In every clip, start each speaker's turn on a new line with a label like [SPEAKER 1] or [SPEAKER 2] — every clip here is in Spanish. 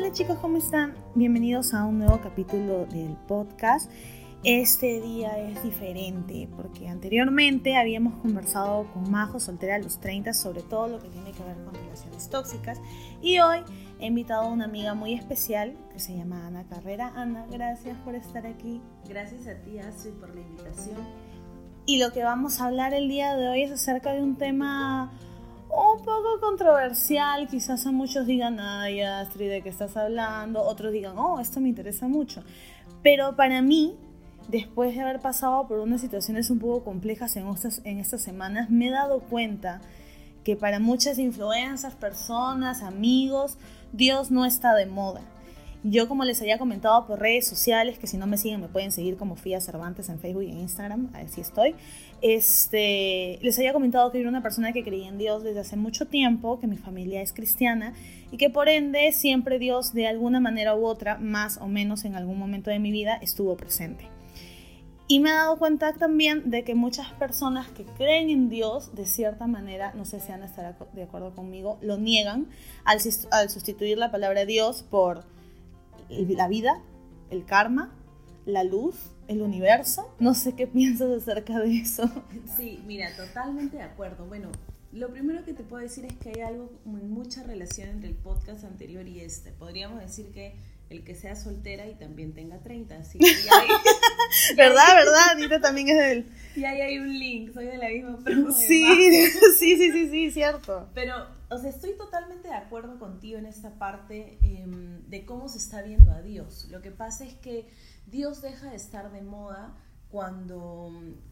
[SPEAKER 1] Hola chicos, ¿cómo están? Bienvenidos a un nuevo capítulo del podcast. Este día es diferente porque anteriormente habíamos conversado con Majo soltera a los 30 sobre todo lo que tiene que ver con relaciones tóxicas y hoy he invitado a una amiga muy especial que se llama Ana Carrera. Ana, gracias por estar aquí.
[SPEAKER 2] Gracias a ti Astrid por la invitación.
[SPEAKER 1] Y lo que vamos a hablar el día de hoy es acerca de un tema un poco controversial. Quizás a muchos digan, ay, Astrid, ¿de qué estás hablando? Otros digan, oh, esto me interesa mucho. Pero para mí, después de haber pasado por unas situaciones un poco complejas en estas, en estas semanas, me he dado cuenta que para muchas influencias, personas, amigos, Dios no está de moda. Yo, como les había comentado por redes sociales, que si no me siguen me pueden seguir como Fia Cervantes en Facebook y Instagram, así estoy. Este, les había comentado que era una persona que creía en Dios desde hace mucho tiempo, que mi familia es cristiana y que por ende siempre Dios de alguna manera u otra, más o menos en algún momento de mi vida, estuvo presente. Y me he dado cuenta también de que muchas personas que creen en Dios, de cierta manera, no sé si van a estar de acuerdo conmigo, lo niegan al, al sustituir la palabra Dios por la vida, el karma, la luz, el universo. No sé qué piensas acerca de eso.
[SPEAKER 2] Sí, mira, totalmente de acuerdo. Bueno, lo primero que te puedo decir es que hay algo, mucha relación entre el podcast anterior y este. Podríamos decir que el que sea soltera y también tenga 30. Así que
[SPEAKER 1] ¿Verdad, verdad? Anita también es del...
[SPEAKER 2] Y ahí hay un link, soy de la misma promo.
[SPEAKER 1] Sí, sí, sí, sí, sí, cierto.
[SPEAKER 2] Pero, o sea, estoy totalmente de acuerdo contigo en esta parte em, de cómo se está viendo a Dios. Lo que pasa es que Dios deja de estar de moda cuando,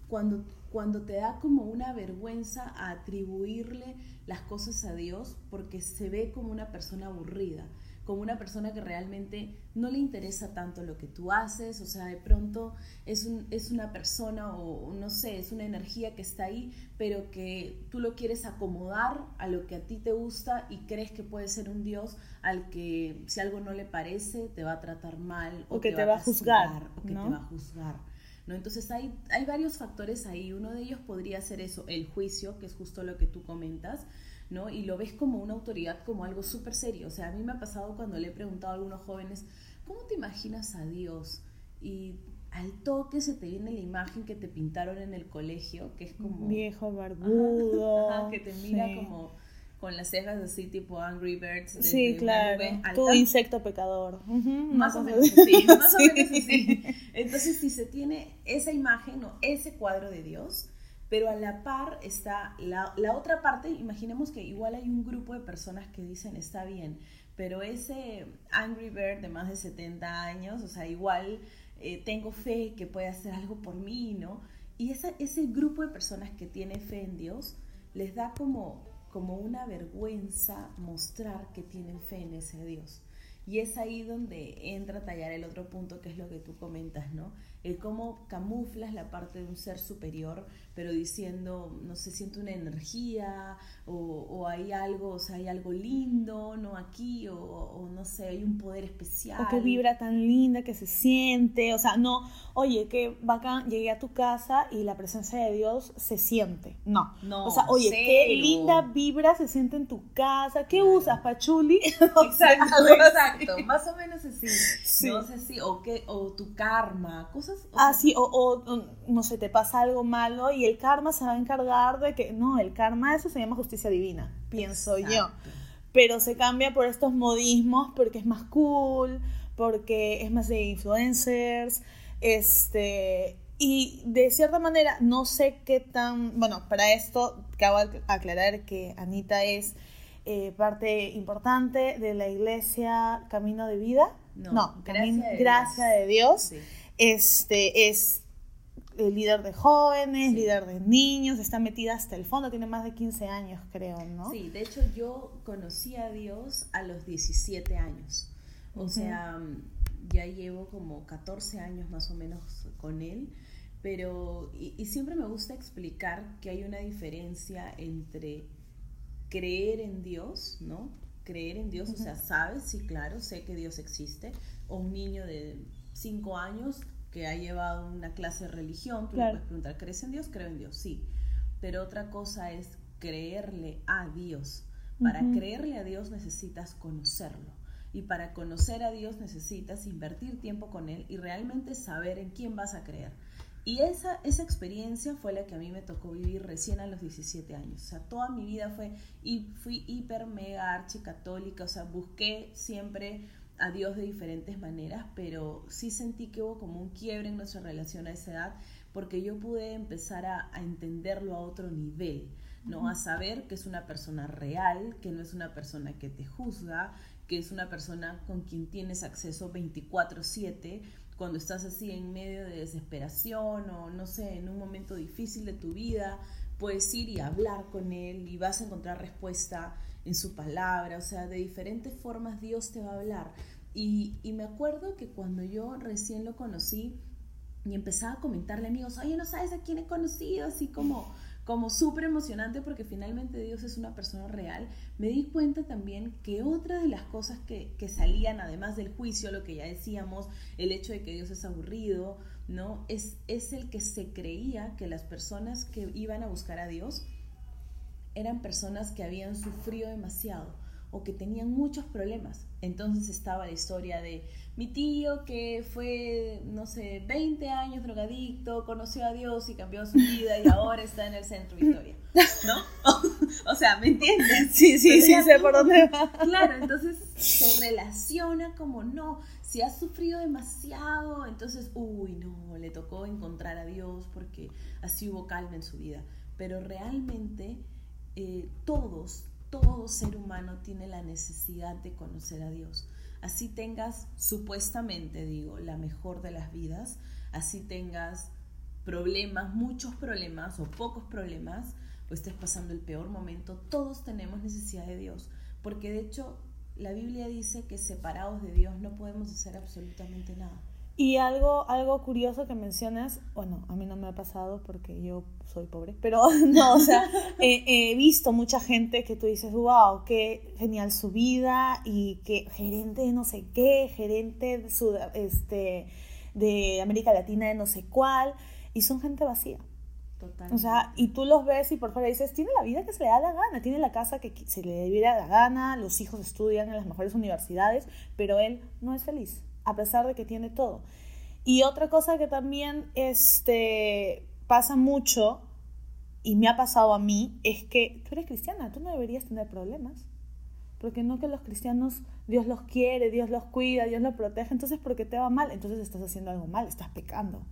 [SPEAKER 2] cuando, cuando te da como una vergüenza atribuirle las cosas a Dios porque se ve como una persona aburrida como una persona que realmente no le interesa tanto lo que tú haces, o sea, de pronto es, un, es una persona o no sé, es una energía que está ahí, pero que tú lo quieres acomodar a lo que a ti te gusta y crees que puede ser un Dios al que si algo no le parece te va a tratar mal
[SPEAKER 1] o, que te, va a juzgar,
[SPEAKER 2] o que te va a juzgar. ¿No? Entonces hay, hay varios factores ahí. Uno de ellos podría ser eso, el juicio, que es justo lo que tú comentas. ¿No? Y lo ves como una autoridad, como algo súper serio. O sea, a mí me ha pasado cuando le he preguntado a algunos jóvenes, ¿cómo te imaginas a Dios? Y al toque se te viene la imagen que te pintaron en el colegio, que es como...
[SPEAKER 1] Viejo barbudo.
[SPEAKER 2] que te mira como con las cejas así tipo Angry Birds.
[SPEAKER 1] Sí, claro. Tu insecto pecador.
[SPEAKER 2] más, o menos así, más o menos así. Entonces, si se tiene esa imagen o ese cuadro de Dios, pero a la par está la, otra parte, imaginemos que igual hay un grupo de personas que dicen está bien, pero ese Angry Bird de más de 70 años, o sea, igual eh, tengo fe que puede hacer algo por mí, ¿no? Y esa, ese grupo de personas que tiene fe en Dios les da como, como una vergüenza mostrar que tienen fe en ese Dios. Y es ahí donde entra a tallar el otro punto que es lo que tú comentas, ¿no? El cómo camuflas la parte de un ser superior pero diciendo, no sé, siento una energía o, hay algo, o sea, hay algo lindo, ¿no? Aquí, o, no sé, hay un poder especial.
[SPEAKER 1] O que vibra tan linda que se siente, o sea, no, oye, qué bacán, llegué a tu casa y la presencia de Dios se siente. No, no. O sea, oye, qué linda vibra se siente en tu casa, ¿qué usas, Pachuli?
[SPEAKER 2] exacto, exacto, más o menos así. No sé si, o, qué, o tu karma, cosas.
[SPEAKER 1] Ah, sí, o, o no sé, te pasa algo malo y el karma se va a encargar de que, no, el karma eso se llama justicia divina, pienso yo. Pero se cambia por estos modismos porque es más cool, porque es más de influencers, este, y de cierta manera no sé qué tan, bueno, para esto acabo de aclarar que Anita es eh, parte importante de la iglesia Camino de Vida. No, Gracia, de Dios. Este es eh, líder de jóvenes, líder de niños, está metida hasta el fondo, tiene más de 15 años, creo, ¿no?
[SPEAKER 2] Sí, de hecho yo conocí a Dios a los 17 años. O sea, ya llevo como 14 años más o menos con él, pero y, siempre me gusta explicar que hay una diferencia entre creer en Dios, ¿no? Creer en Dios, o sea, sabes, sí, claro, sé que Dios existe, o un niño de 5 años que ha llevado una clase de religión, tú le puedes preguntar, ¿crees en Dios? Creo en Dios, sí. Pero otra cosa es creerle a Dios. Para creerle a Dios necesitas conocerlo. Y para conocer a Dios necesitas invertir tiempo con Él y realmente saber en quién vas a creer. Y esa, esa experiencia fue la que a mí me tocó vivir recién a los 17 años. O sea, toda mi vida fue, y fui hiper, mega, archi católica, o sea, busqué siempre a Dios de diferentes maneras, pero sí sentí que hubo como un quiebre en nuestra relación a esa edad, porque yo pude empezar a, a entenderlo a otro nivel, ¿no? A saber que es una persona real, que no es una persona que te juzga, que es una persona con quien tienes acceso 24/7 cuando estás así en medio de desesperación o no sé, en un momento difícil de tu vida, puedes ir y hablar con él y vas a encontrar respuesta en su palabra, o sea, de diferentes formas Dios te va a hablar. Y, y me acuerdo que cuando yo recién lo conocí y empezaba a comentarle a amigos, oye, no sabes a quién he conocido, así como como súper emocionante porque finalmente Dios es una persona real, me di cuenta también que otra de las cosas que, que, salían, además del juicio, lo que ya decíamos, el hecho de que Dios es aburrido, ¿no? Es, es el que se creía que las personas que iban a buscar a Dios eran personas que habían sufrido demasiado o que tenían muchos problemas. Entonces estaba la historia de mi tío que fue, no sé, 20 años drogadicto, conoció a Dios y cambió su vida y ahora está en el centro Victoria. ¿No? O, sea, ¿me entiendes?
[SPEAKER 1] Sí, sí, sí, sé por dónde va.
[SPEAKER 2] Claro, entonces se relaciona como no, si ha sufrido demasiado, entonces, uy, no, le tocó encontrar a Dios porque así hubo calma en su vida. Pero realmente eh, todos, todo ser humano tiene la necesidad de conocer a Dios. Así tengas, supuestamente digo, la mejor de las vidas, así tengas problemas, muchos problemas o pocos problemas, o estés pasando el peor momento, todos tenemos necesidad de Dios. Porque de hecho la Biblia dice que separados de Dios no podemos hacer absolutamente nada.
[SPEAKER 1] Y algo, algo curioso que mencionas, bueno, a mí no me ha pasado porque yo soy pobre, pero no, o sea, he visto mucha gente que tú dices, wow, qué genial su vida y que gerente de no sé qué, gerente de, su, este, de América Latina de no sé cuál, y son gente vacía. Total. O sea, y tú los ves y por fuera dices, tiene la vida que se le da la gana, tiene la casa que se le debiera la gana, los hijos estudian en las mejores universidades, pero él no es feliz a pesar de que tiene todo. Y otra cosa que también este, pasa mucho, y me ha pasado a mí, es que tú eres cristiana, tú no deberías tener problemas. Porque no que los cristianos, Dios los quiere, Dios los cuida, Dios los protege, entonces porque te va mal, entonces estás haciendo algo mal, estás pecando.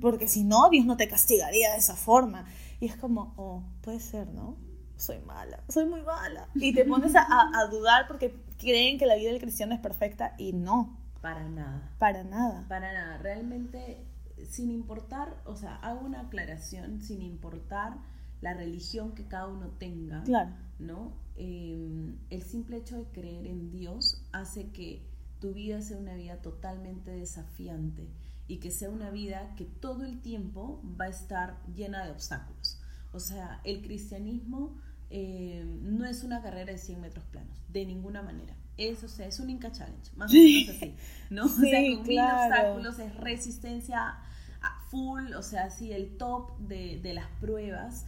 [SPEAKER 1] Porque si no, Dios no te castigaría de esa forma. Y es como, oh, puede ser, ¿no? Soy mala, soy muy mala. Y te pones a, a dudar porque creen que la vida del cristiano es perfecta y no.
[SPEAKER 2] Para nada.
[SPEAKER 1] Para nada.
[SPEAKER 2] Para nada. Realmente, sin importar, o sea, hago una aclaración, sin importar la religión que cada uno tenga,
[SPEAKER 1] claro.
[SPEAKER 2] ¿no? Eh, el simple hecho de creer en Dios hace que tu vida sea una vida totalmente desafiante y que sea una vida que todo el tiempo va a estar llena de obstáculos. O sea, el cristianismo eh, no es una carrera de 100 metros planos, de ninguna manera es, o sea, es un Inca Challenge, más o menos así, ¿no? o sea, con claro. obstáculos, es resistencia a full, o sea, sí, el top de, de las pruebas.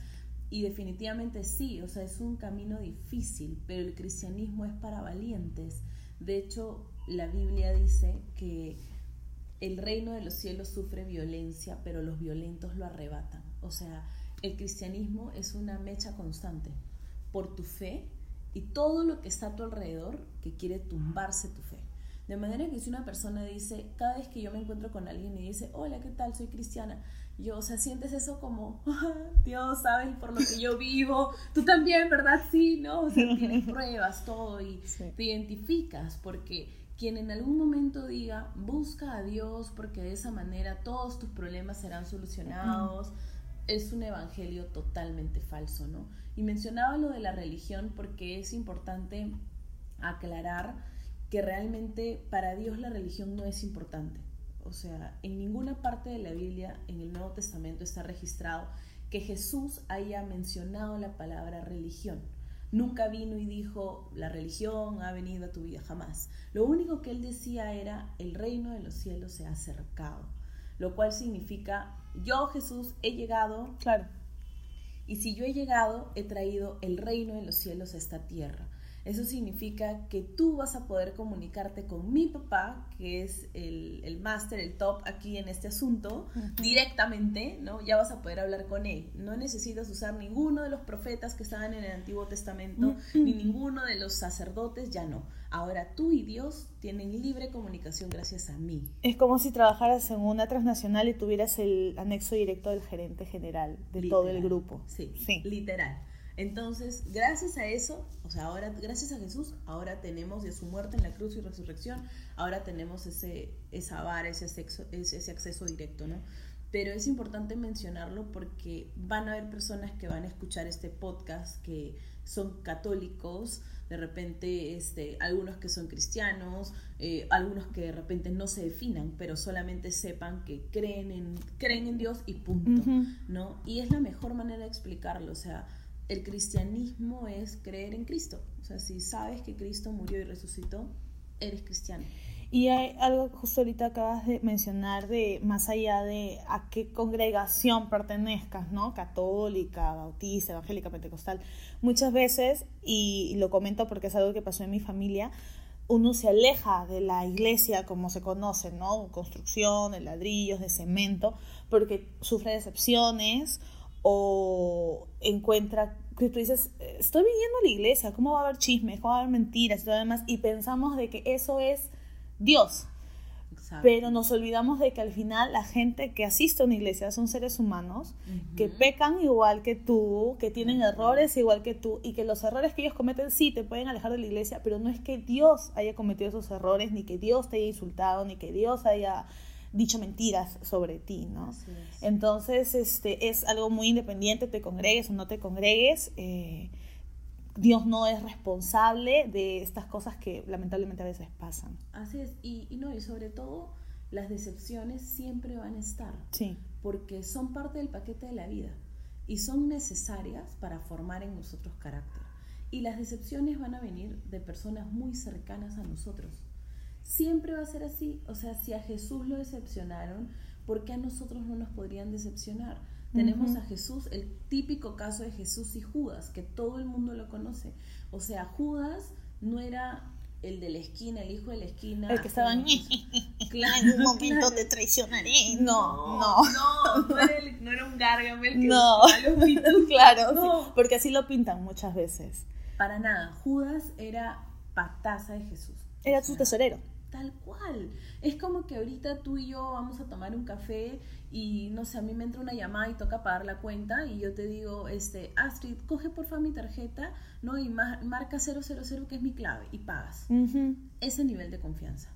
[SPEAKER 2] Y definitivamente sí, o sea, es un camino difícil, pero el cristianismo es para valientes. De hecho, la Biblia dice que el reino de los cielos sufre violencia, pero los violentos lo arrebatan. O sea, el cristianismo es una mecha constante. Por tu fe, y todo lo que está a tu alrededor que quiere tumbarse tu fe. De manera que si una persona dice, cada vez que yo me encuentro con alguien y dice, hola, ¿qué tal? Soy cristiana. Yo, o sea, sientes eso como, Dios, sabes por lo que yo vivo. Tú también, ¿verdad? Sí, ¿no? O sea, tienes pruebas, todo y te identificas porque quien en algún momento diga, busca a Dios porque de esa manera todos tus problemas serán solucionados es un evangelio totalmente falso, ¿no? Y mencionaba lo de la religión porque es importante aclarar que realmente para Dios la religión no es importante. O sea, en ninguna parte de la Biblia, en el Nuevo Testamento, está registrado que Jesús haya mencionado la palabra religión. Nunca vino y dijo, la religión ha venido a tu vida, jamás. Lo único que él decía era, el reino de los cielos se ha acercado, lo cual significa yo Jesús he llegado,
[SPEAKER 1] claro.
[SPEAKER 2] Y si yo he llegado, he traído el reino de los cielos a esta tierra. Eso significa que tú vas a poder comunicarte con mi papá, que es el, el máster, el top aquí en este asunto, directamente, ¿no? Ya vas a poder hablar con él. No necesitas usar ninguno de los profetas que estaban en el Antiguo Testamento, ni ninguno de los sacerdotes, ya no. Ahora tú y Dios tienen libre comunicación gracias a mí.
[SPEAKER 1] Es como si trabajaras en una transnacional y tuvieras el anexo directo del gerente general de todo el grupo.
[SPEAKER 2] Sí, sí, literal. Entonces, gracias a eso, o sea, ahora, gracias a Jesús, ahora tenemos de su muerte en la cruz y resurrección, ahora tenemos ese, esa vara, ese, acceso, ese, acceso directo, ¿no? Pero es importante mencionarlo porque van a haber personas que van a escuchar este podcast que son católicos, de repente este, algunos que son cristianos, eh, algunos que de repente no se definan, pero solamente sepan que creen en, creen en Dios y punto, ¿no? Y es la mejor manera de explicarlo, o sea, el cristianismo es creer en Cristo. O sea, si sabes que Cristo murió y resucitó, eres cristiano.
[SPEAKER 1] Y hay algo justo ahorita acabas de mencionar de más allá de a qué congregación pertenezcas, ¿no? Católica, bautista, evangélica, pentecostal. Muchas veces, y lo comento porque es algo que pasó en mi familia, uno se aleja de la iglesia como se conoce, ¿no? Construcción, de ladrillos, de cemento, porque sufre decepciones o encuentra que tú dices, estoy viniendo a la iglesia, ¿cómo va a haber chismes? ¿Cómo va a haber mentiras y todo demás? Y pensamos de que eso es Dios. Pero nos olvidamos de que al final la gente que asiste a una iglesia son seres humanos que pecan igual que tú, que tienen errores igual que tú y que los errores que ellos cometen sí te pueden alejar de la iglesia, pero no es que Dios haya cometido esos errores, ni que Dios te haya insultado, ni que Dios haya dicho mentiras sobre ti, ¿no? Entonces, este, es algo muy independiente, te congregues o no te congregues. Eh, Dios no es responsable de estas cosas que lamentablemente a veces pasan.
[SPEAKER 2] Así es, y, y, no, y sobre todo las decepciones siempre van a estar.
[SPEAKER 1] Sí.
[SPEAKER 2] Porque son parte del paquete de la vida y son necesarias para formar en nosotros carácter. Y las decepciones van a venir de personas muy cercanas a nosotros siempre va a ser así. O sea, si a Jesús lo decepcionaron, ¿por qué a nosotros no nos podrían decepcionar? Tenemos a Jesús, el típico caso de Jesús y Judas, que todo el mundo lo conoce. O sea, Judas no era el de la esquina, el hijo de la esquina.
[SPEAKER 1] El que estaba en, claro, en un momento de te traicionaré. No, no.
[SPEAKER 2] No, no, era, no era un Gargamel que
[SPEAKER 1] no. claro, porque así lo pintan muchas veces.
[SPEAKER 2] Para nada, Judas era pataza de Jesús.
[SPEAKER 1] Era su tesorero
[SPEAKER 2] tal cual. Es como que ahorita tú y yo vamos a tomar un café y no sé, a mí me entra una llamada y toca pagar la cuenta y yo te digo, este, Astrid, coge por favor mi tarjeta, ¿no? Y marca 000 que es mi clave y pagas. Ese nivel de confianza.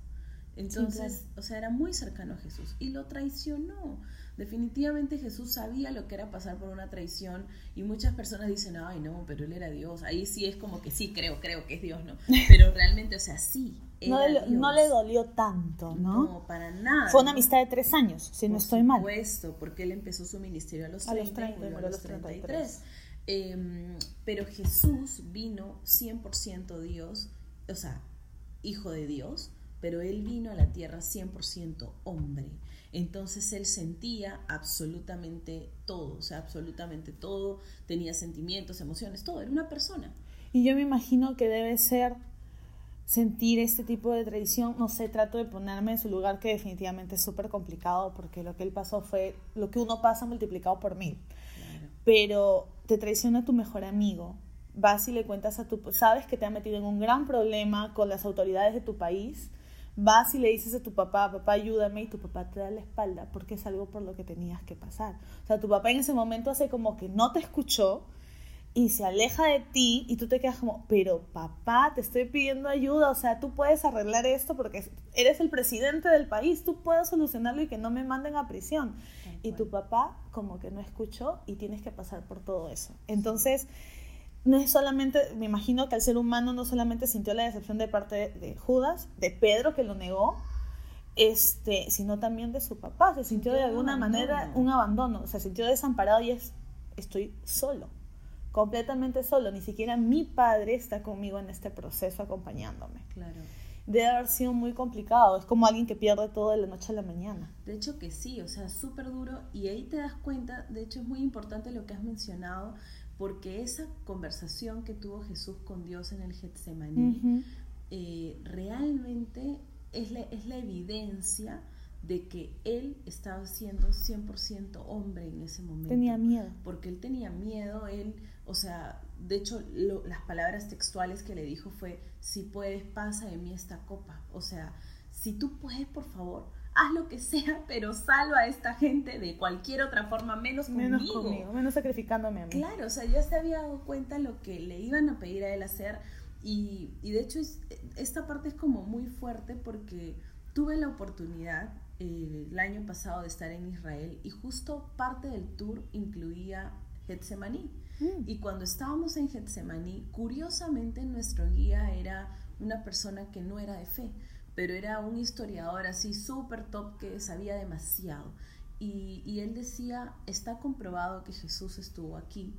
[SPEAKER 2] Entonces, o sea, era muy cercano a Jesús y lo traicionó. Definitivamente Jesús sabía lo que era pasar por una traición y muchas personas dicen, ay no, pero él era Dios. Ahí sí es como que sí, creo, creo que es Dios, ¿no? Pero realmente, o sea, sí.
[SPEAKER 1] No, le, no, le, dolió tanto, ¿no?
[SPEAKER 2] No, para nada.
[SPEAKER 1] Fue una amistad de tres años, si no estoy mal.
[SPEAKER 2] Por supuesto, porque él empezó su ministerio a los 30, a los a los 33. Em, pero Jesús vino 100% Dios, o sea, hijo de Dios, pero él vino a la tierra 100% hombre. Entonces él sentía absolutamente todo, o sea, absolutamente todo, tenía sentimientos, emociones, todo, era una persona.
[SPEAKER 1] Y yo me imagino que debe ser sentir este tipo de traición, no sé, trato de ponerme en su lugar que definitivamente es súper complicado porque lo que él pasó fue lo que uno pasa multiplicado por mil. Pero te traiciona tu mejor amigo, vas y le cuentas a tu, sabes que te ha metido en un gran problema con las autoridades de tu país, vas y le dices a tu papá, papá, ayúdame, y tu papá te da la espalda porque es algo por lo que tenías que pasar. O sea, tu papá en ese momento hace como que no te escuchó y se aleja de ti y tú te quedas como, pero papá, te estoy pidiendo ayuda, o sea, tú puedes arreglar esto porque eres el presidente del país, tú puedes solucionarlo y que no me manden a prisión. Y tu papá como que no escuchó y tienes que pasar por todo eso. Entonces no es solamente, me imagino que al ser humano no solamente sintió la decepción de parte de, Judas, de Pedro que lo negó, este, sino también de su papá. Se sintió de alguna manera un abandono, se sintió desamparado y es, estoy solo, completamente solo. Ni siquiera mi padre está conmigo en este proceso acompañándome.
[SPEAKER 2] Claro.
[SPEAKER 1] Debe haber sido muy complicado. Es como alguien que pierde todo de la noche a la mañana.
[SPEAKER 2] De hecho que sí, o sea, súper duro. Y ahí te das cuenta, de hecho es muy importante lo que has mencionado, porque esa conversación que tuvo Jesús con Dios en el Getsemaní eh, realmente es la, es la evidencia de que él estaba siendo 100% hombre en ese momento.
[SPEAKER 1] Tenía miedo.
[SPEAKER 2] Porque él tenía miedo, él, o sea, de hecho las palabras textuales que le dijo fue, si puedes, pasa de mí esta copa. O sea, si tú puedes, por favor, haz lo que sea, pero salva a esta gente de cualquier otra forma, menos conmigo.
[SPEAKER 1] Menos conmigo, menos sacrificándome a mí.
[SPEAKER 2] Claro, o sea, ya se había dado cuenta lo que le iban a pedir a él hacer y, y de hecho esta parte es como muy fuerte porque tuve la oportunidad eh, el año pasado de estar en Israel y justo parte del tour incluía Getsemaní. Mm. Y cuando estábamos en Getsemaní, curiosamente nuestro guía era una persona que no era de fe, pero era un historiador así súper top que sabía demasiado. Y, él decía, está comprobado que Jesús estuvo aquí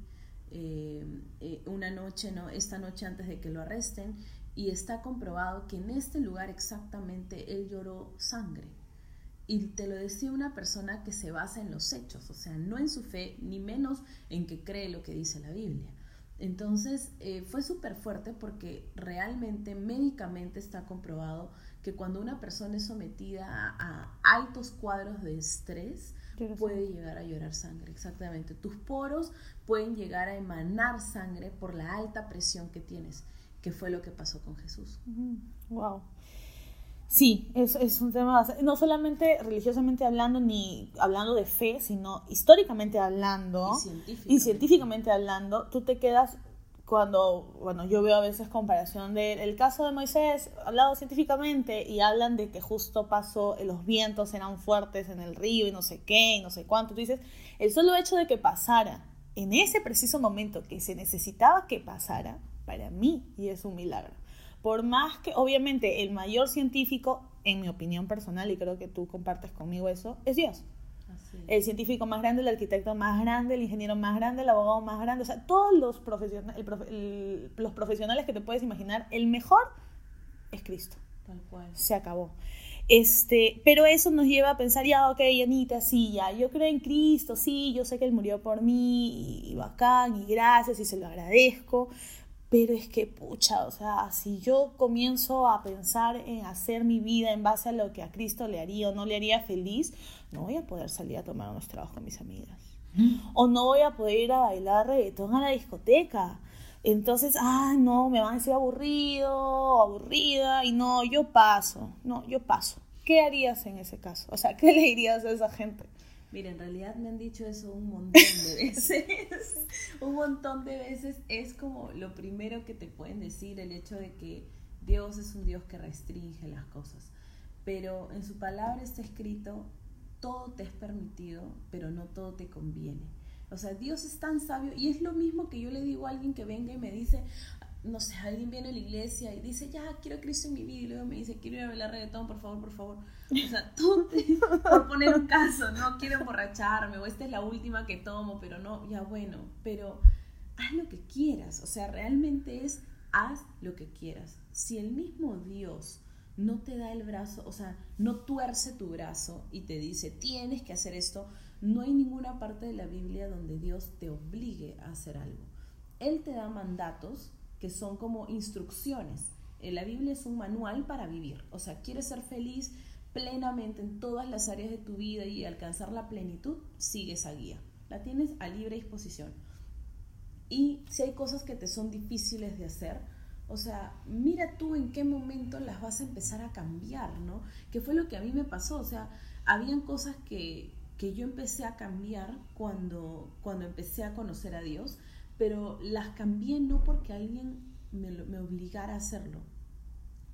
[SPEAKER 2] eh, eh, una noche, ¿no? esta noche antes de que lo arresten, y está comprobado que en este lugar exactamente él lloró sangre. Y te lo decía una persona que se basa en los hechos, o sea, no en su fe, ni menos en que cree lo que dice la Biblia. Entonces eh, fue súper fuerte porque realmente médicamente está comprobado que cuando una persona es sometida a, altos cuadros de estrés, puede llegar a llorar sangre, exactamente. Tus poros pueden llegar a emanar sangre por la alta presión que tienes, que fue lo que pasó con Jesús.
[SPEAKER 1] Wow. Sí, es, es un tema, no solamente religiosamente hablando, ni hablando de fe, sino históricamente hablando y científicamente, hablando, tú te quedas cuando, bueno, yo veo a veces comparación del caso de Moisés, hablado científicamente, y hablan de que justo pasó, eh, los vientos eran fuertes en el río y no sé qué, y no sé cuánto, tú dices, el solo hecho de que pasara en ese preciso momento que se necesitaba que pasara, para mí, y es un milagro. Por más que, obviamente, el mayor científico, en mi opinión personal, y creo que tú compartes conmigo eso, es Dios. El científico más grande, el arquitecto más grande, el ingeniero más grande, el abogado más grande, o sea, todos los, profesionales, los profesionales que te puedes imaginar, el mejor es Cristo.
[SPEAKER 2] Tal cual.
[SPEAKER 1] Se acabó. Este, pero eso nos lleva a pensar, ya, ok, Anita, sí, ya, yo creo en Cristo, sí, yo sé que Él murió por mí, y bacán, y gracias, y se lo agradezco, pero es que, pucha, o sea, si yo comienzo a pensar en hacer mi vida en base a lo que a Cristo le haría o no le haría feliz, no voy a poder salir a tomar unos trabajos con mis amigas. Mm. O no voy a poder ir a bailar reggaetón a la discoteca. Entonces, ah, no, me van a decir aburrido, aburrida, y no, yo paso, no, yo paso. ¿Qué harías en ese caso? O sea, ¿qué le dirías a esa gente?
[SPEAKER 2] Mira, en realidad me han dicho eso un montón de veces. un montón de veces es como lo primero que te pueden decir, el hecho de que Dios es un Dios que restringe las cosas. Pero en su palabra está escrito, todo te es permitido, pero no todo te conviene. O sea, Dios es tan sabio y es lo mismo que yo le digo a alguien que venga y me dice, no sé, alguien viene a la iglesia y dice, ya, quiero a Cristo en mi vida, y luego me dice, quiero ir a bailar reggaetón, por favor, por favor. O sea, tú, por poner un caso, no quiero emborracharme, o esta es la última que tomo, pero no, ya bueno, pero haz lo que quieras, o sea, realmente es, haz lo que quieras. Si el mismo Dios no te da el brazo, o sea, no tuerce tu brazo y te dice, tienes que hacer esto, no hay ninguna parte de la Biblia donde Dios te obligue a hacer algo. Él te da mandatos, que son como instrucciones. Eh, la Biblia es un manual para vivir. O sea, quieres ser feliz plenamente en todas las áreas de tu vida y alcanzar la plenitud, sigue esa guía. La tienes a libre disposición. Y si hay cosas que te son difíciles de hacer, o sea, mira tú en qué momento las vas a empezar a cambiar, ¿no? Que fue lo que a mí me pasó. O sea, habían cosas que, que yo empecé a cambiar cuando, cuando empecé a conocer a Dios pero las cambié no porque alguien me, obligara a hacerlo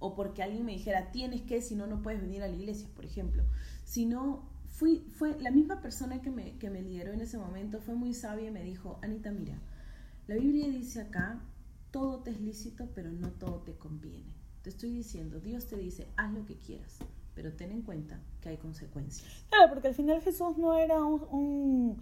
[SPEAKER 2] o porque alguien me dijera tienes que, si no, no puedes venir a la iglesia, por ejemplo, sino fui, fue la misma persona que me, que me lideró en ese momento, fue muy sabia y me dijo, Anita, mira, la Biblia dice acá, todo te es lícito, pero no todo te conviene. Te estoy diciendo, Dios te dice, haz lo que quieras, pero ten en cuenta que hay consecuencias.
[SPEAKER 1] Claro, porque al final Jesús no era un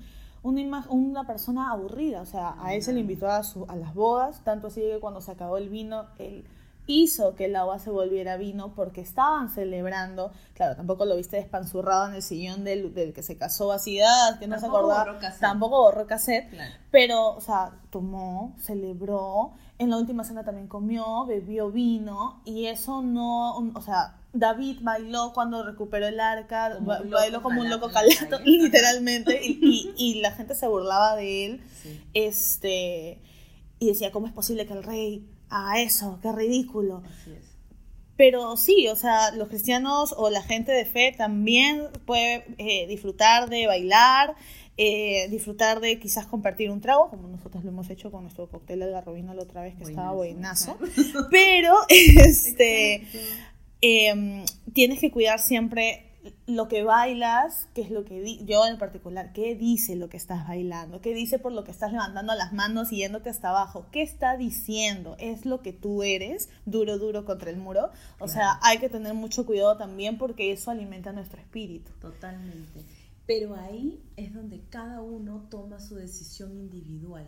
[SPEAKER 1] una, una persona aburrida, o sea, a él se le invitó a, su, a las bodas, tanto así que cuando se acabó el vino, él hizo que el agua se volviera vino porque estaban celebrando, claro, tampoco lo viste despanzurrado en el sillón del, que se casó así, ah, que no se acordaba, tampoco borró cassette, pero, o sea, tomó, celebró, en la última cena también comió, bebió vino, y eso no, o sea, David bailó cuando recuperó el arca, bailó como un loco calato, literalmente, y, y, la gente se burlaba de él, este, y decía, ¿cómo es posible que el rey a eso, qué ridículo. Pero sí, o sea, los cristianos o la gente de fe también puede eh, disfrutar de bailar, eh, disfrutar de quizás compartir un trago, como nosotros lo hemos hecho con nuestro cóctel de garrobina la otra vez que estaba buenazo. Pero este, em, tienes que cuidar siempre lo que bailas, qué es lo que yo en particular, qué dice lo que estás bailando, qué dice por lo que estás levantando las manos y yéndote hasta abajo, qué está diciendo, es lo que tú eres, duro, duro contra el muro. O sea, hay que tener mucho cuidado también porque eso alimenta nuestro espíritu.
[SPEAKER 2] Totalmente. Pero ahí es donde cada uno toma su decisión individual.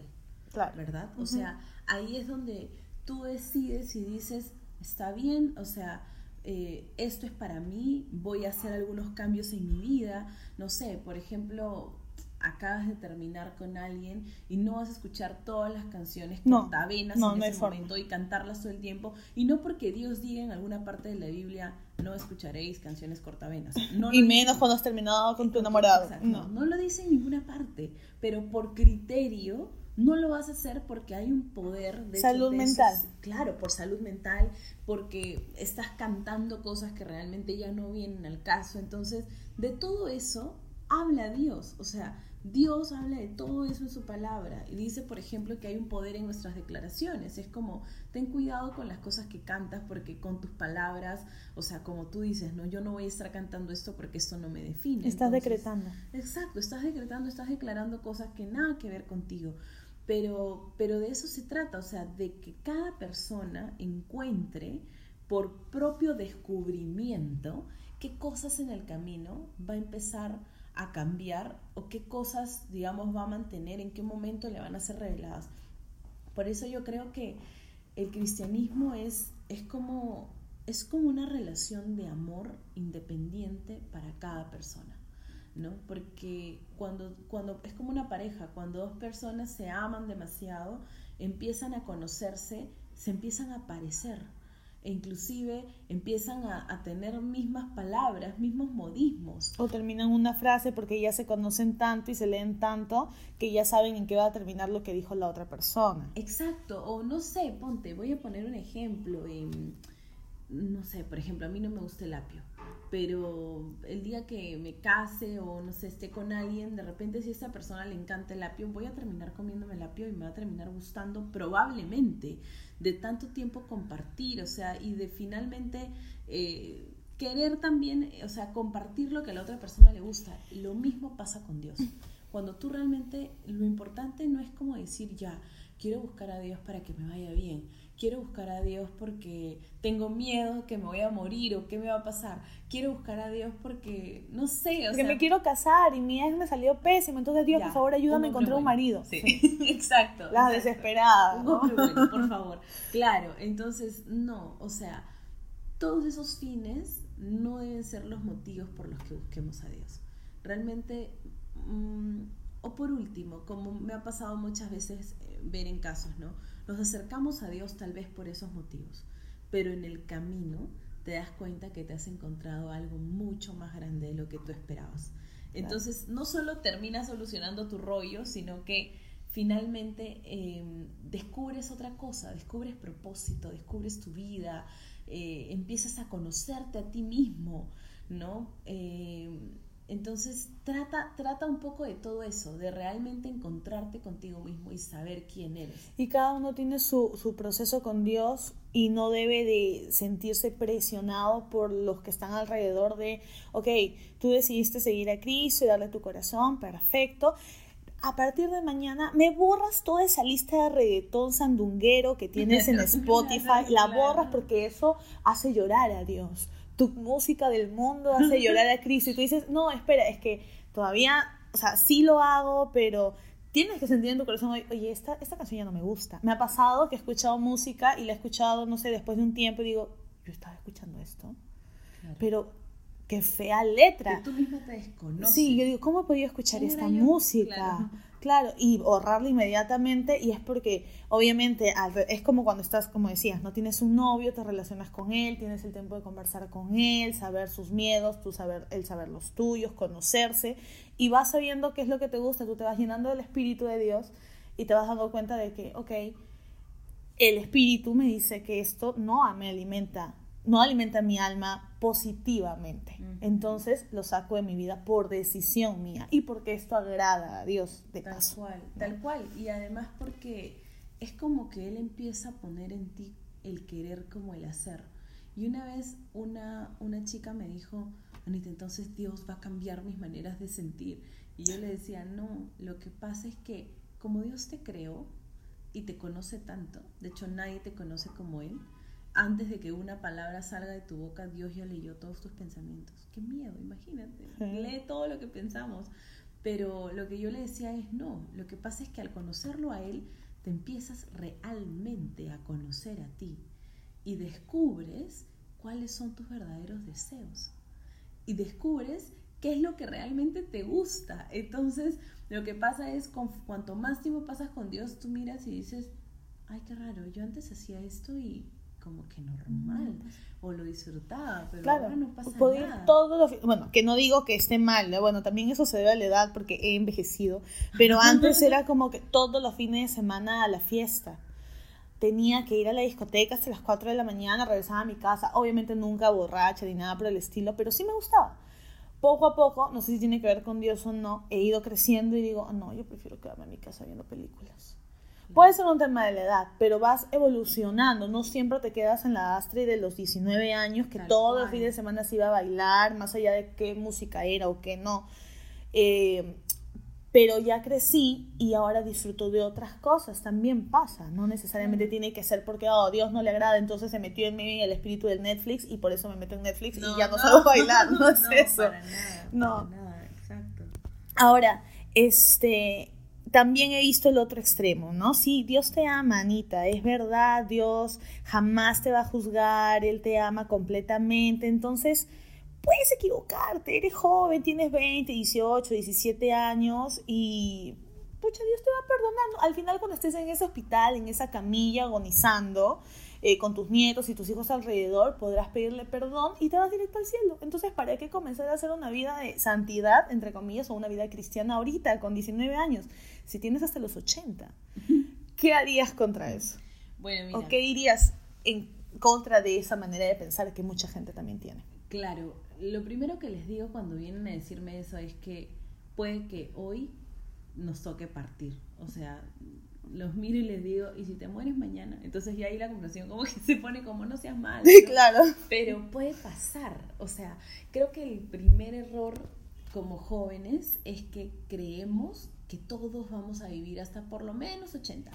[SPEAKER 2] Claro. ¿Verdad? O sea, ahí es donde tú decides y dices, está bien, o sea, eh, esto es para mí, voy a hacer algunos cambios en mi vida, no sé, por ejemplo, acabas de terminar con alguien y no vas a escuchar todas las canciones cortavenas en ese momento y cantarlas todo el tiempo, y no porque Dios diga en alguna parte de la Biblia, no escucharéis canciones cortavenas.
[SPEAKER 1] y menos cuando has terminado con tu enamorado.
[SPEAKER 2] no, no lo dice en ninguna parte, pero por criterio no lo vas a hacer porque hay un poder
[SPEAKER 1] de salud mental.
[SPEAKER 2] claro, por salud mental, porque estás cantando cosas que realmente ya no vienen al caso. Entonces, de todo eso habla Dios. O sea, Dios habla de todo eso en su palabra y dice, por ejemplo, que hay un poder en nuestras declaraciones. Es como, ten cuidado con las cosas que cantas porque con tus palabras, o sea, como tú dices, no, yo no voy a estar cantando esto porque esto no me define.
[SPEAKER 1] Estás decretando.
[SPEAKER 2] Exacto, estás decretando, estás declarando cosas que nada que ver contigo. Pero, pero de eso se trata, o sea, de que cada persona encuentre por propio descubrimiento qué cosas en el camino va a empezar a cambiar o qué cosas, digamos, va a mantener, en qué momento le van a ser reveladas. Por eso yo creo que el cristianismo es, es, como, es como una relación de amor independiente para cada persona. ¿No? Porque cuando, cuando es como una pareja, cuando dos personas se aman demasiado, empiezan a conocerse, se empiezan a parecer e inclusive empiezan a, tener mismas palabras, mismos modismos.
[SPEAKER 1] O terminan una frase porque ya se conocen tanto y se leen tanto que ya saben en qué va a terminar lo que dijo la otra persona.
[SPEAKER 2] Exacto, o no sé, ponte, voy a poner un ejemplo. no sé, por ejemplo, a mí no me gusta el apio pero el día que me case o no sé, esté con alguien, de repente si a esa persona le encanta el apio, voy a terminar comiéndome el apio y me va a terminar gustando probablemente de tanto tiempo compartir, o sea, y de finalmente eh, querer también, o sea, compartir lo que a la otra persona le gusta. Lo mismo pasa con Dios. Cuando tú realmente, lo importante no es como decir, ya, quiero buscar a Dios para que me vaya bien quiero buscar a Dios porque tengo miedo que me voy a morir o qué me va a pasar. Quiero buscar a Dios porque, no sé,
[SPEAKER 1] o porque me quiero casar y mi ex me salió pésimo, entonces Dios, por favor, ayúdame a encontrar un marido.
[SPEAKER 2] Sí, exacto.
[SPEAKER 1] La desesperada.
[SPEAKER 2] por favor. Claro, entonces, no, o sea, todos esos fines no deben ser los motivos por los que busquemos a Dios. Realmente, mm, o por último, como me ha pasado muchas veces eh, ver en casos, ¿no? Nos acercamos a Dios tal vez por esos motivos, pero en el camino te das cuenta que te has encontrado algo mucho más grande de lo que tú esperabas. Entonces, no solo terminas solucionando tu rollo, sino que finalmente em, descubres otra cosa, descubres propósito, descubres tu vida, eh, empiezas a conocerte a ti mismo, ¿no? Em, entonces trata, trata un poco de todo eso, de realmente encontrarte contigo mismo y saber quién eres.
[SPEAKER 1] Y cada uno tiene su, su proceso con Dios y no debe de sentirse presionado por los que están alrededor de, ok, tú decidiste seguir a Cristo y darle tu corazón, perfecto. A partir de mañana me borras toda esa lista de reggaetón sandunguero que tienes en Spotify, la borras porque eso hace llorar a Dios tu música del mundo hace llorar a Cristo y tú dices, no, espera, es que todavía, o sea, sí lo hago, pero tienes que sentir en tu corazón, oye, esta, esta canción ya no me gusta. Me ha pasado que he escuchado música y la he escuchado, no sé, después de un tiempo y digo, yo estaba escuchando esto, pero qué fea letra.
[SPEAKER 2] Que tú misma te desconoces.
[SPEAKER 1] Sí, yo digo, ¿cómo he podido escuchar esta música? Claro. Y borrarla inmediatamente y es porque obviamente es como cuando estás, como decías, no tienes un novio, te relacionas con él, tienes el tiempo de conversar con él, saber sus miedos, tú saber, él saber los tuyos, conocerse y vas sabiendo qué es lo que te gusta, tú te vas llenando del Espíritu de Dios y te vas dando cuenta de que, ok, el Espíritu me dice que esto no me alimenta no alimenta mi alma positivamente. Entonces lo saco de mi vida por decisión mía y porque esto agrada a Dios de
[SPEAKER 2] tal cual, tal cual. Y además porque es como que Él empieza a poner en ti el querer como el hacer. Y una vez una, una chica me dijo, Anita, entonces Dios va a cambiar mis maneras de sentir. Y yo le decía, no, lo que pasa es que como Dios te creó y te conoce tanto, de hecho nadie te conoce como Él, antes de que una palabra salga de tu boca, Dios ya leyó todos tus pensamientos. Qué miedo, imagínate. Lee todo lo que pensamos. Pero lo que yo le decía es no. Lo que pasa es que al conocerlo a Él, te empiezas realmente a conocer a ti y descubres cuáles son tus verdaderos deseos. Y descubres qué es lo que realmente te gusta. Entonces, lo que pasa es, con, cuanto más tiempo pasas con Dios, tú miras y dices, ay, qué raro, yo antes hacía esto y como que normal mm. o lo disfrutaba, pero ahora no pasa nada.
[SPEAKER 1] Todos bueno, que no digo que esté mal, bueno, también eso se debe a la edad porque he envejecido, pero antes era como que todos los fines de semana a la fiesta. Tenía que ir a la discoteca hasta las 4 de la mañana, regresaba a mi casa, obviamente nunca borracha ni nada por el estilo, pero sí me gustaba. Poco a poco, no sé si tiene que ver con Dios o no, he ido creciendo y digo, no, yo prefiero quedarme en mi casa viendo películas Puede ser un tema de la edad, pero vas evolucionando, no siempre te quedas en la Astrid de los 19 años, que todo el fin de semana se iba a bailar, más allá de qué música era o qué no. Eh, pero ya crecí y ahora disfruto de otras cosas, también pasa, no necesariamente tiene que ser porque oh, Dios no le agrada, entonces se metió en mí el espíritu del Netflix y por eso me meto en Netflix y ya no, no bailar, no es eso.
[SPEAKER 2] Para nada, no. nada, exacto.
[SPEAKER 1] Ahora, este, también he visto el otro extremo, ¿no? Sí, Dios te ama, Anita, es verdad, Dios jamás te va a juzgar, Él te ama completamente, entonces puedes equivocarte, eres joven, tienes 20, 18, 17 años y, pucha, Dios te va a perdonar. Al final cuando estés en ese hospital, en esa camilla, agonizando, eh, con tus nietos y tus hijos alrededor, podrás pedirle perdón y te vas directo al cielo. Entonces, ¿para qué comenzar a hacer una vida de santidad, entre comillas, o una vida cristiana ahorita, con 19 años? Si tienes hasta los 80, ¿qué harías contra eso?
[SPEAKER 2] Bueno, mira.
[SPEAKER 1] ¿O qué dirías en contra de esa manera de pensar que mucha gente también tiene?
[SPEAKER 2] Claro, lo primero que les digo cuando vienen a decirme eso es que puede que hoy nos toque partir. O sea, los miro y les digo, ¿y si te mueres mañana? Entonces ya ahí la conversación como que se pone como no seas mal.
[SPEAKER 1] claro.
[SPEAKER 2] Pero puede pasar. O sea, creo que el primer error como jóvenes es que creemos que todos vamos a vivir hasta por lo menos 80.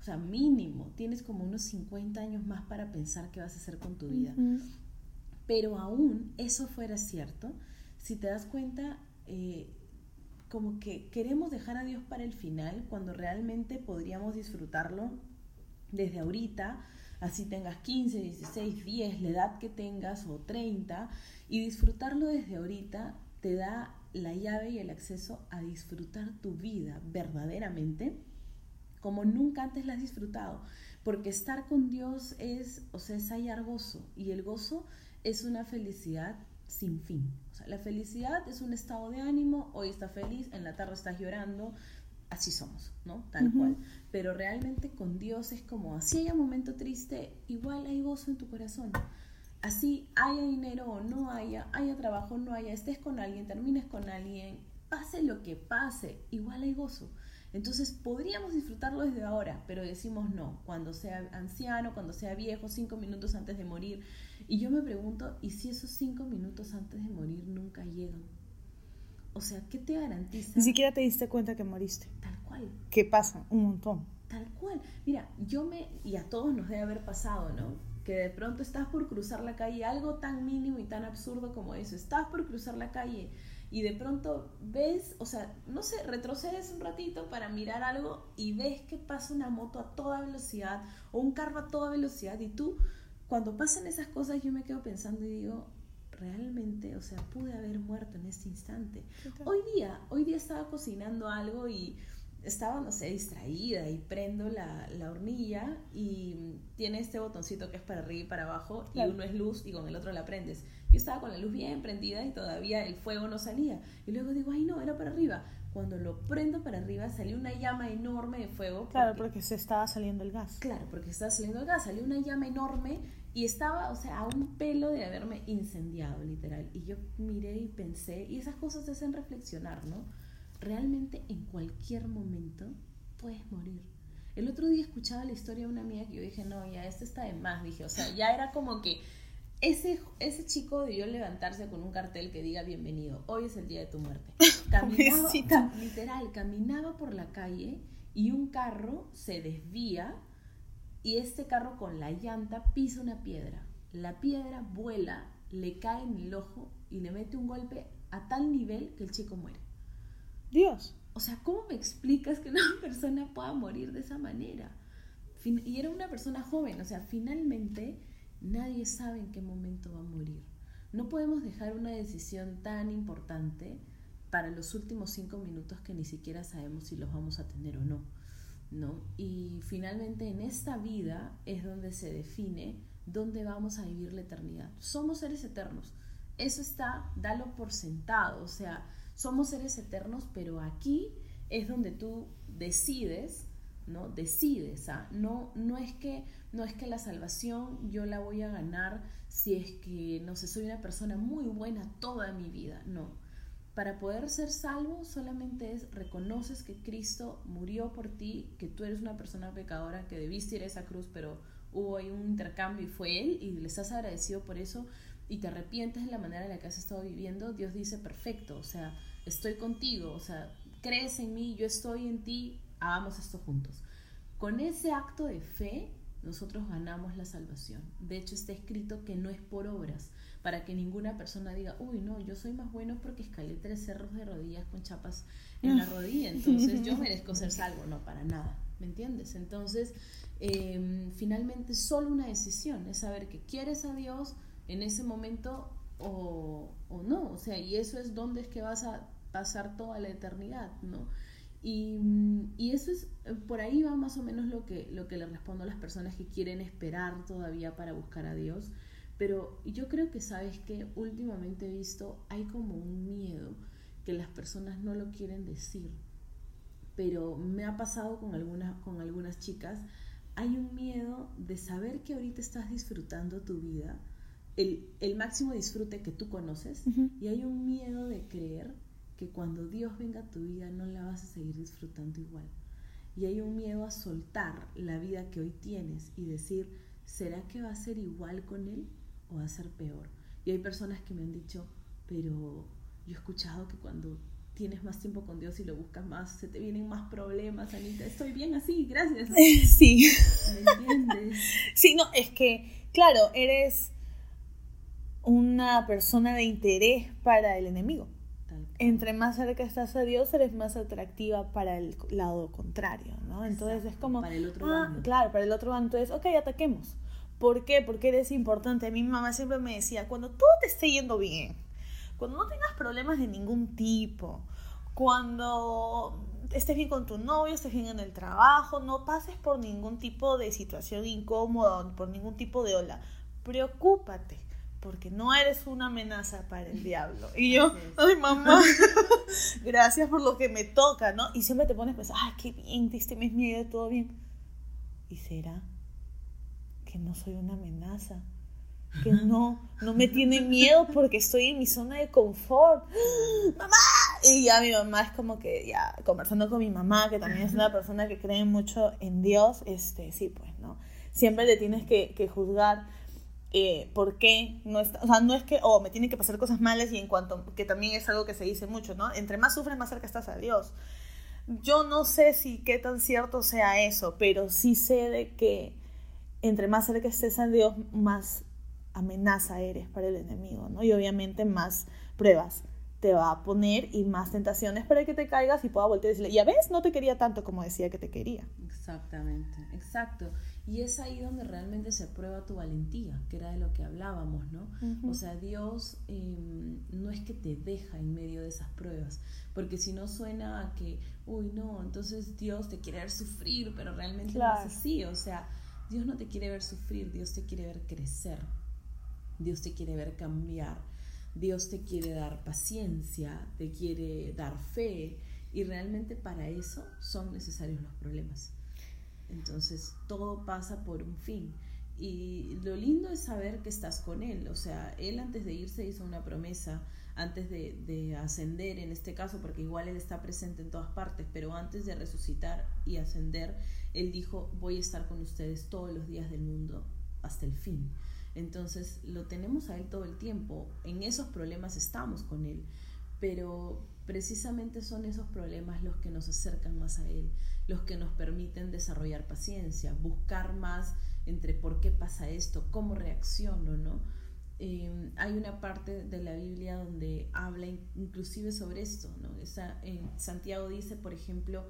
[SPEAKER 2] O sea, mínimo. Tienes como unos 50 años más para pensar qué vas a hacer con tu vida. Pero aún eso fuera cierto, si te das cuenta, eh, como que queremos dejar a Dios para el final cuando realmente podríamos disfrutarlo desde ahorita, así tengas 15, 16, 10, la edad que tengas o 30, y disfrutarlo desde ahorita te da la llave y el acceso a disfrutar tu vida verdaderamente como nunca antes la has disfrutado, porque estar con Dios es, o sea, es hallar gozo, y el gozo es una felicidad sin fin. La felicidad es un estado de ánimo, hoy estás feliz, en la tarde estás llorando, así somos, ¿no? Tal cual. Pero realmente con Dios es como, así haya un momento triste, igual hay gozo en tu corazón. Así haya dinero o no haya, haya trabajo o no haya, estés con alguien, termines con alguien, pase lo que pase, igual hay gozo. Entonces podríamos disfrutarlo desde ahora, pero decimos no, cuando sea anciano, cuando sea viejo, cinco minutos antes de morir. Y yo me pregunto, ¿y si esos cinco minutos antes de morir nunca llegan? O sea, ¿qué te garantiza?
[SPEAKER 1] Ni siquiera te diste cuenta que moriste.
[SPEAKER 2] Tal cual.
[SPEAKER 1] ¿Qué pasa? Un montón.
[SPEAKER 2] Tal cual. Mira, yo me, y a todos nos debe haber pasado, ¿no? Que de pronto estás por cruzar la calle, algo tan mínimo y tan absurdo como eso, estás por cruzar la calle y de pronto ves, o sea, no sé, retrocedes un ratito para mirar algo y ves que pasa una moto a toda velocidad o un carro a toda velocidad y tú, cuando pasan esas cosas, yo me quedo pensando y digo, realmente, o sea, pude haber muerto en este instante. Hoy día, hoy día estaba cocinando algo y estaba, no sé, distraída y prendo la, la, hornilla y tiene este botoncito que es para arriba y para abajo y uno es luz y con el otro la prendes. Yo estaba con la luz bien prendida y todavía el fuego no salía. Y luego digo, ay no, era para arriba. Cuando lo prendo para arriba salió una llama enorme de fuego.
[SPEAKER 1] Claro, porque, se estaba saliendo el gas.
[SPEAKER 2] Claro, porque estaba saliendo el gas. Salió una llama enorme y estaba, o sea, a un pelo de haberme incendiado, literal. Y yo miré y pensé, y esas cosas te hacen reflexionar, ¿no? realmente en cualquier momento puedes morir. El otro día escuchaba la historia de una amiga que yo dije, no, ya, esto está de más, dije, o sea, ya era como que ese, ese chico debió levantarse con un cartel que diga bienvenido, hoy es el día de tu muerte. Caminaba, literal, caminaba por la calle y un carro se desvía y este carro con la llanta pisa una piedra. La piedra vuela, le cae en el ojo y le mete un golpe a tal nivel que el chico muere.
[SPEAKER 1] Dios.
[SPEAKER 2] O sea, ¿cómo me explicas que una persona pueda morir de esa manera? Y era una persona joven, o sea, finalmente nadie sabe en qué momento va a morir. No podemos dejar una decisión tan importante para los últimos cinco minutos que ni siquiera sabemos si los vamos a tener o no. ¿no? Y finalmente en esta vida es donde se define dónde vamos a vivir la eternidad. Somos seres eternos. Eso está, dalo por sentado. O sea, somos seres eternos, pero aquí es donde tú decides, ¿no? Decides, ¿ah? No, no, es que, no es que la salvación yo la voy a ganar si es que, no sé, soy una persona muy buena toda mi vida, no. Para poder ser salvo solamente es reconoces que Cristo murió por ti, que tú eres una persona pecadora, que debiste ir a esa cruz, pero hubo ahí un intercambio y fue Él y le estás agradecido por eso y te arrepientes de la manera en la que has estado viviendo, Dios dice, perfecto, o sea, estoy contigo, o sea, crees en mí, yo estoy en ti, hagamos esto juntos. Con ese acto de fe, nosotros ganamos la salvación. De hecho, está escrito que no es por obras, para que ninguna persona diga, uy, no, yo soy más bueno porque escalé tres cerros de rodillas con chapas en la rodilla, entonces yo merezco ser salvo. No, para nada, ¿me entiendes? Entonces, em, finalmente, solo una decisión es saber que quieres a Dios, en ese momento o, no. O sea, y eso es donde es que vas a pasar toda la eternidad, ¿no? Y, y, eso es, por ahí va más o menos lo que, lo que le respondo a las personas que quieren esperar todavía para buscar a Dios. Pero yo creo que sabes que últimamente he visto, hay como un miedo que las personas no lo quieren decir. Pero me ha pasado con algunas, con algunas chicas, hay un miedo de saber que ahorita estás disfrutando tu vida, el, máximo disfrute que tú conoces y hay un miedo de creer que cuando Dios venga a tu vida no la vas a seguir disfrutando igual. Y hay un miedo a soltar la vida que hoy tienes y decir, ¿será que va a ser igual con Él o va a ser peor? Y hay personas que me han dicho, pero yo he escuchado que cuando tienes más tiempo con Dios y lo buscas más, se te vienen más problemas, Anita. Estoy bien así, gracias.
[SPEAKER 1] Sí. ¿Me entiendes? Sí, no, es que, claro, eres una persona de interés para el enemigo. Entre más cerca estás a Dios, eres más atractiva para el lado contrario, ¿no? Entonces es como...
[SPEAKER 2] Para el otro
[SPEAKER 1] ah, Claro, para el otro bando. Entonces, ok, ataquemos. ¿Por qué? Porque eres importante. Mi mamá siempre me decía, cuando todo te esté yendo bien, cuando no tengas problemas de ningún tipo, cuando estés bien con tu novio, estés bien en el trabajo, no pases por ningún tipo de situación incómoda, por ningún tipo de ola, preocúpate porque no eres una amenaza para el diablo. Y yo, ay mamá, gracias por lo que me toca, ¿no? Y siempre te pones a pensar, ay, qué bien, diste mis miedo, todo bien. ¿Y será que no soy una amenaza? Que no, no me tiene miedo porque estoy en mi zona de confort. ¡Mamá! Y ya mi mamá es como que ya conversando con mi mamá, que también es una persona que cree mucho en Dios, este, sí, pues, ¿no? Siempre le tienes que, que juzgar eh, por qué no está, o sea, no es que, oh, me tienen que pasar cosas malas y en cuanto, que también es algo que se dice mucho, ¿no? Entre más sufres, más cerca estás a Dios. Yo no sé si qué tan cierto sea eso, pero sí sé de que entre más cerca estés a Dios, más amenaza eres para el enemigo, ¿no? Y obviamente más pruebas te va a poner y más tentaciones para que te caigas y pueda voltear y decirle, ya ves, no te quería tanto como decía que te quería.
[SPEAKER 2] Exactamente, exacto. Y es ahí donde realmente se prueba tu valentía, que era de lo que hablábamos, ¿no? O sea, Dios em, no es que te deja en medio de esas pruebas, porque si no suena a que, uy, no, entonces Dios te quiere ver sufrir, pero realmente no es así. O sea, Dios no te quiere ver sufrir, Dios te quiere ver crecer, Dios te quiere ver cambiar, Dios te quiere dar paciencia, te quiere dar fe, y realmente para eso son necesarios los problemas. Entonces todo pasa por un fin. Y lo lindo es saber que estás con Él. O sea, Él antes de irse hizo una promesa, antes de, ascender en este caso, porque igual Él está presente en todas partes, pero antes de resucitar y ascender, Él dijo, voy a estar con ustedes todos los días del mundo hasta el fin. Entonces lo tenemos a Él todo el tiempo. En esos problemas estamos con Él. Pero precisamente son esos problemas los que nos acercan más a Él los que nos permiten desarrollar paciencia, buscar más entre por qué pasa esto, cómo reacciono, ¿no? Em, hay una parte de la Biblia donde habla inclusive sobre esto, Santiago dice, por ejemplo,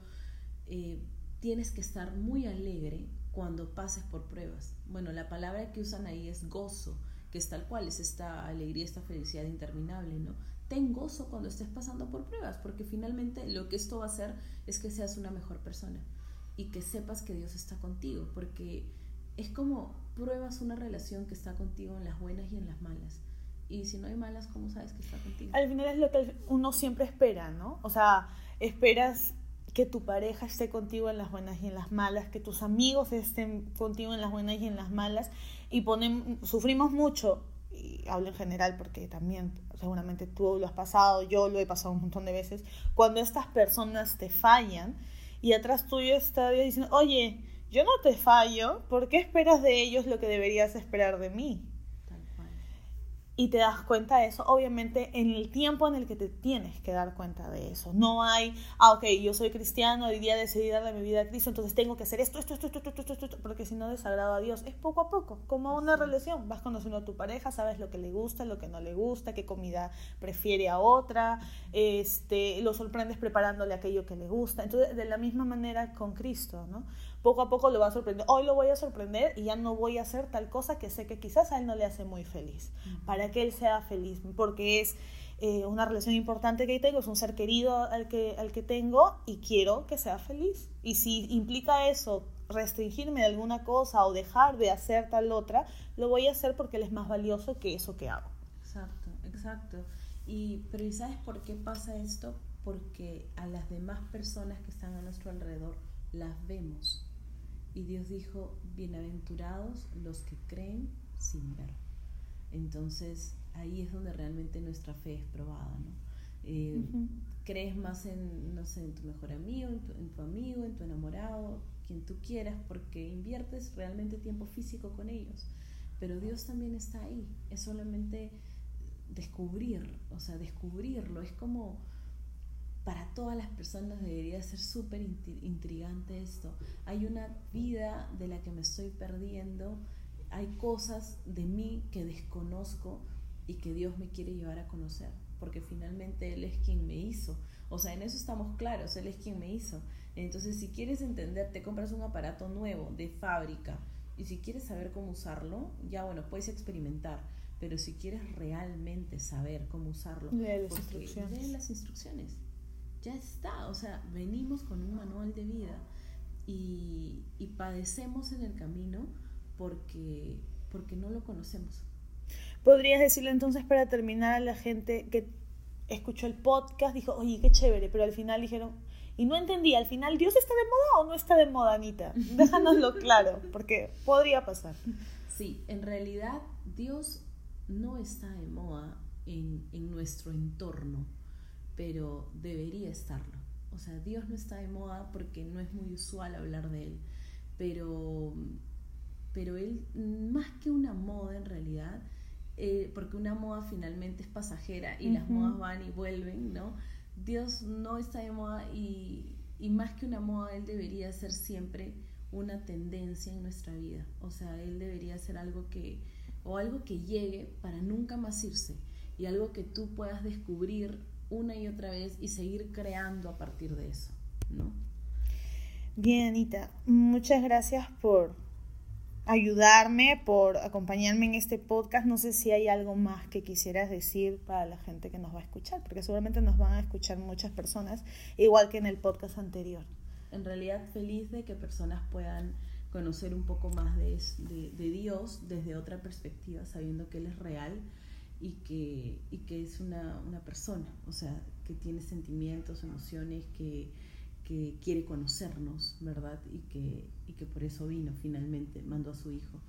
[SPEAKER 2] eh, tienes que estar muy alegre cuando pases por pruebas. Bueno, la palabra que usan ahí es gozo, que es tal cual, es esta alegría, esta felicidad interminable, ¿no? Ten gozo cuando estés pasando por pruebas, porque finalmente lo que esto va a hacer es que seas una mejor persona y que sepas que Dios está contigo, porque es como pruebas una relación que está contigo en las buenas y en las malas. Y si no hay malas, ¿cómo sabes que está contigo?
[SPEAKER 1] Al final es lo que uno siempre espera, ¿no? O sea, esperas que tu pareja esté contigo en las buenas y en las malas, que tus amigos estén contigo en las buenas y en las malas, y sufrimos mucho y hablo en general porque también seguramente tú lo has pasado, yo lo he pasado un montón de veces, cuando estas personas te fallan y atrás tuyo está diciendo, oye, yo no te fallo, ¿por qué esperas de ellos lo que deberías esperar de mí? Y te das cuenta de eso, obviamente, en el tiempo en el que te tienes que dar cuenta de eso. No hay, ah, ok, yo soy cristiano, hoy día decidí darle mi vida a Cristo, entonces tengo que hacer esto, esto, esto, esto, esto, esto, esto, porque si no desagrado a Dios. Es poco a poco, como una relación. Vas conociendo a tu pareja, sabes lo que le gusta, lo que no le gusta, qué comida prefiere a otra, este, lo sorprendes preparándole aquello que le gusta. Entonces, de la misma manera con Cristo, ¿no? Poco a poco lo va a sorprender. Hoy lo voy a sorprender y ya no voy a hacer tal cosa que sé que quizás a él no le hace muy feliz, para que él sea feliz, porque es eh, una relación importante que tengo, es un ser querido al que, al que tengo y quiero que sea feliz. Y si implica eso, restringirme de alguna cosa o dejar de hacer tal otra, lo voy a hacer porque él es más valioso que eso que hago.
[SPEAKER 2] Exacto, exacto. Y, pero ¿y sabes por qué pasa esto? Porque a las demás personas que están a nuestro alrededor las vemos y Dios dijo, bienaventurados los que creen sin ver. Entonces ahí es donde realmente nuestra fe es probada, ¿no? Eh, crees más en, no sé, en tu mejor amigo, en tu, en tu, amigo, en tu enamorado, quien tú quieras, porque inviertes realmente tiempo físico con ellos. Pero Dios también está ahí, es solamente descubrir, o sea, descubrirlo, es como para todas las personas debería ser súper intrigante esto. Hay una vida de la que me estoy perdiendo, hay cosas de mí que desconozco y que Dios me quiere llevar a conocer, porque finalmente Él es quien me hizo. O sea, en eso estamos claros, Él es quien me hizo. Entonces, si quieres entender, te compras un aparato nuevo de fábrica y si quieres saber cómo usarlo, ya bueno, puedes experimentar. Pero si quieres realmente saber cómo usarlo,
[SPEAKER 1] lee las instrucciones.
[SPEAKER 2] Lee las instrucciones ya está, o sea, venimos con un manual de vida y, padecemos en el camino porque, porque no lo conocemos.
[SPEAKER 1] ¿Podrías decirle entonces para terminar a la gente que escuchó el podcast, dijo, oye, qué chévere, pero al final dijeron, y no entendí, al final, ¿Dios está de moda o no está de moda, Anita? Déjanoslo claro, porque podría pasar.
[SPEAKER 2] Sí, en realidad Dios no está de moda en, en nuestro entorno pero debería estarlo. O sea, Dios no está de moda porque no es muy usual hablar de Él, pero, pero Él, más que una moda en realidad, eh, porque una moda finalmente es pasajera y las modas van y vuelven, ¿no? Dios no está de moda y, y más que una moda, Él debería ser siempre una tendencia en nuestra vida. O sea, Él debería ser algo que, o algo que llegue para nunca más irse y algo que tú puedas descubrir una y otra vez y seguir creando a partir de eso, ¿no?
[SPEAKER 1] Bien, Anita, muchas gracias por ayudarme, por acompañarme en este podcast. No sé si hay algo más que quisieras decir para la gente que nos va a escuchar, porque seguramente nos van a escuchar muchas personas, igual que en el podcast anterior.
[SPEAKER 2] En realidad feliz de que personas puedan conocer un poco más de, de, Dios desde otra perspectiva, sabiendo que Él es real y que, y que es una, una persona, o sea, que tiene sentimientos, emociones, que que quiere conocernos, ¿verdad? Y que, y que por eso vino finalmente, mandó a su hijo.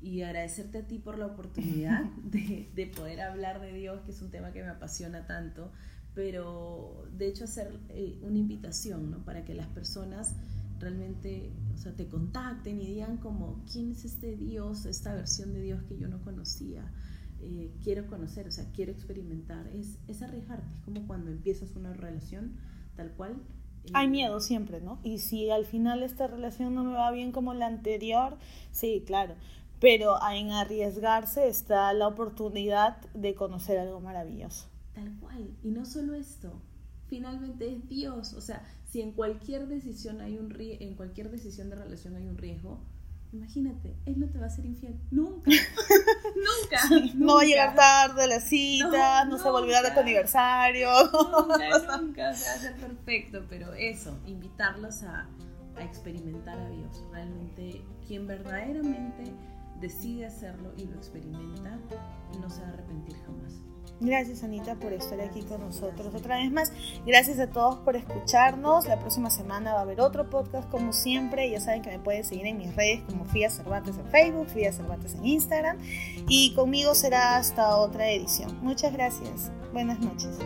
[SPEAKER 2] Y agradecerte a ti por la oportunidad de, de, poder hablar de Dios, que es un tema que me apasiona tanto, pero de hecho hacer eh, una invitación, ¿no? Para que las personas realmente, o sea, te contacten y digan como, ¿quién es este Dios, esta versión de Dios que yo no conocía? Eh, quiero conocer, o sea, quiero experimentar. Es, es arriesgarte, es como cuando empiezas una relación tal cual
[SPEAKER 1] hay miedo siempre, ¿no? Y si al final esta relación no me va bien como la anterior, sí, claro. Pero en arriesgarse está la oportunidad de conocer algo maravilloso.
[SPEAKER 2] Tal cual. Y no solo esto, finalmente es Dios. O sea, si en cualquier decisión hay un en cualquier decisión de relación hay un riesgo, Imagínate, él no te va a ser infiel. Nunca. nunca,
[SPEAKER 1] No va a llegar tarde a la cita, no, se va a olvidar de tu aniversario.
[SPEAKER 2] Nunca, nunca. va a ser perfecto. Pero eso, invitarlos a, a experimentar a Dios. Realmente, quien verdaderamente decide hacerlo y lo experimenta, no se va a arrepentir jamás.
[SPEAKER 1] Gracias Anita por estar aquí con nosotros otra vez más. Gracias a todos por escucharnos. La próxima semana va a haber otro podcast como siempre. Ya saben que me pueden seguir en mis redes como Fia Cervantes en Facebook, Fia Cervantes en Instagram. Y conmigo será hasta otra edición. Muchas gracias. Buenas noches.